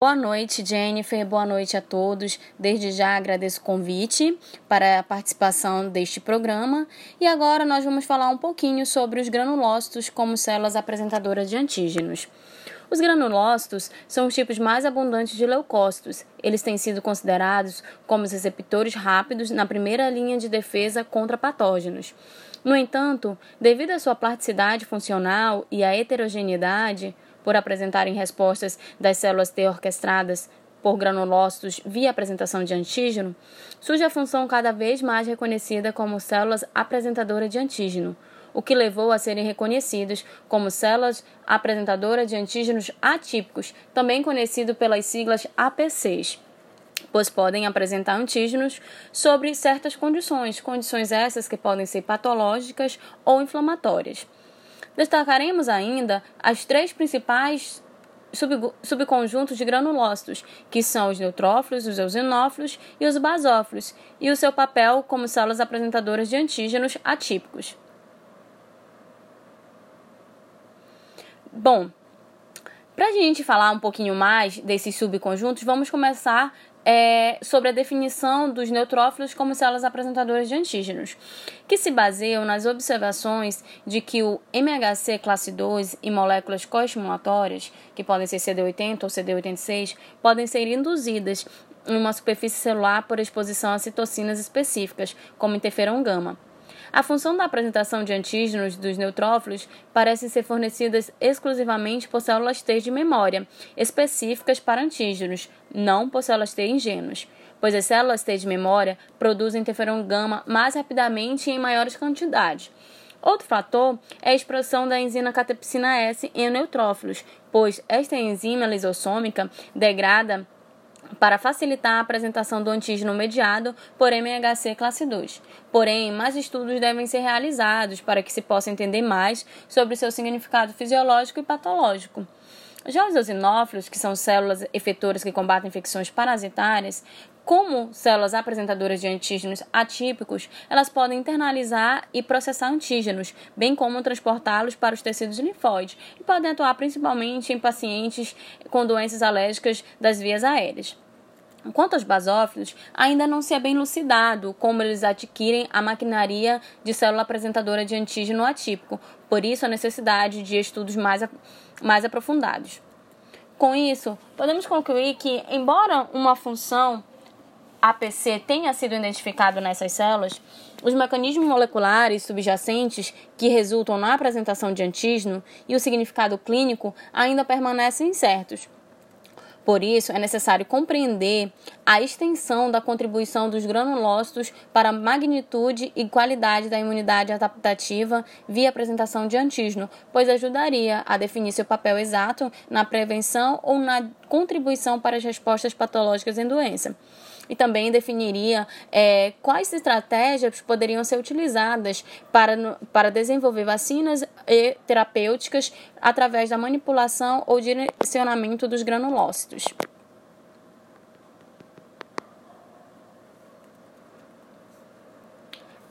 Boa noite, Jennifer. Boa noite a todos. Desde já agradeço o convite para a participação deste programa. E agora nós vamos falar um pouquinho sobre os granulócitos como células apresentadoras de antígenos. Os granulócitos são os tipos mais abundantes de leucócitos. Eles têm sido considerados como os receptores rápidos na primeira linha de defesa contra patógenos. No entanto, devido à sua plasticidade funcional e à heterogeneidade, por apresentarem respostas das células T orquestradas por granulócitos via apresentação de antígeno, surge a função cada vez mais reconhecida como células apresentadoras de antígeno, o que levou a serem reconhecidos como células apresentadoras de antígenos atípicos, também conhecido pelas siglas APCs pois podem apresentar antígenos sobre certas condições, condições essas que podem ser patológicas ou inflamatórias. Destacaremos ainda as três principais sub, subconjuntos de granulócitos, que são os neutrófilos, os eosinófilos e os basófilos, e o seu papel como células apresentadoras de antígenos atípicos. Bom, para a gente falar um pouquinho mais desses subconjuntos, vamos começar é, sobre a definição dos neutrófilos como células apresentadoras de antígenos, que se baseiam nas observações de que o MHC classe 2 e moléculas coestimulatórias, que podem ser CD80 ou CD86, podem ser induzidas em uma superfície celular por exposição a citocinas específicas, como interferon gama. A função da apresentação de antígenos dos neutrófilos parece ser fornecida exclusivamente por células T de memória, específicas para antígenos, não por células T ingênuas, pois as células T de memória produzem interferon gama mais rapidamente e em maiores quantidades. Outro fator é a expressão da enzima catepsina S em neutrófilos, pois esta enzima lisossômica degrada para facilitar a apresentação do antígeno mediado por MHC classe 2. Porém, mais estudos devem ser realizados para que se possa entender mais sobre seu significado fisiológico e patológico. Já os eosinófilos, que são células efetoras que combatem infecções parasitárias, como células apresentadoras de antígenos atípicos, elas podem internalizar e processar antígenos, bem como transportá-los para os tecidos linfóides, e podem atuar principalmente em pacientes com doenças alérgicas das vias aéreas. Quanto aos basófilos, ainda não se é bem lucidado como eles adquirem a maquinaria de célula apresentadora de antígeno atípico, por isso a necessidade de estudos mais, mais aprofundados. Com isso, podemos concluir que, embora uma função APC tenha sido identificado nessas células, os mecanismos moleculares subjacentes que resultam na apresentação de antígeno e o significado clínico ainda permanecem incertos. Por isso, é necessário compreender a extensão da contribuição dos granulócitos para a magnitude e qualidade da imunidade adaptativa via apresentação de antígeno, pois ajudaria a definir seu papel exato na prevenção ou na contribuição para as respostas patológicas em doença e também definiria é, quais estratégias poderiam ser utilizadas para, para desenvolver vacinas e terapêuticas através da manipulação ou direcionamento dos granulócitos.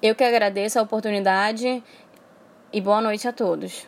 Eu que agradeço a oportunidade e boa noite a todos.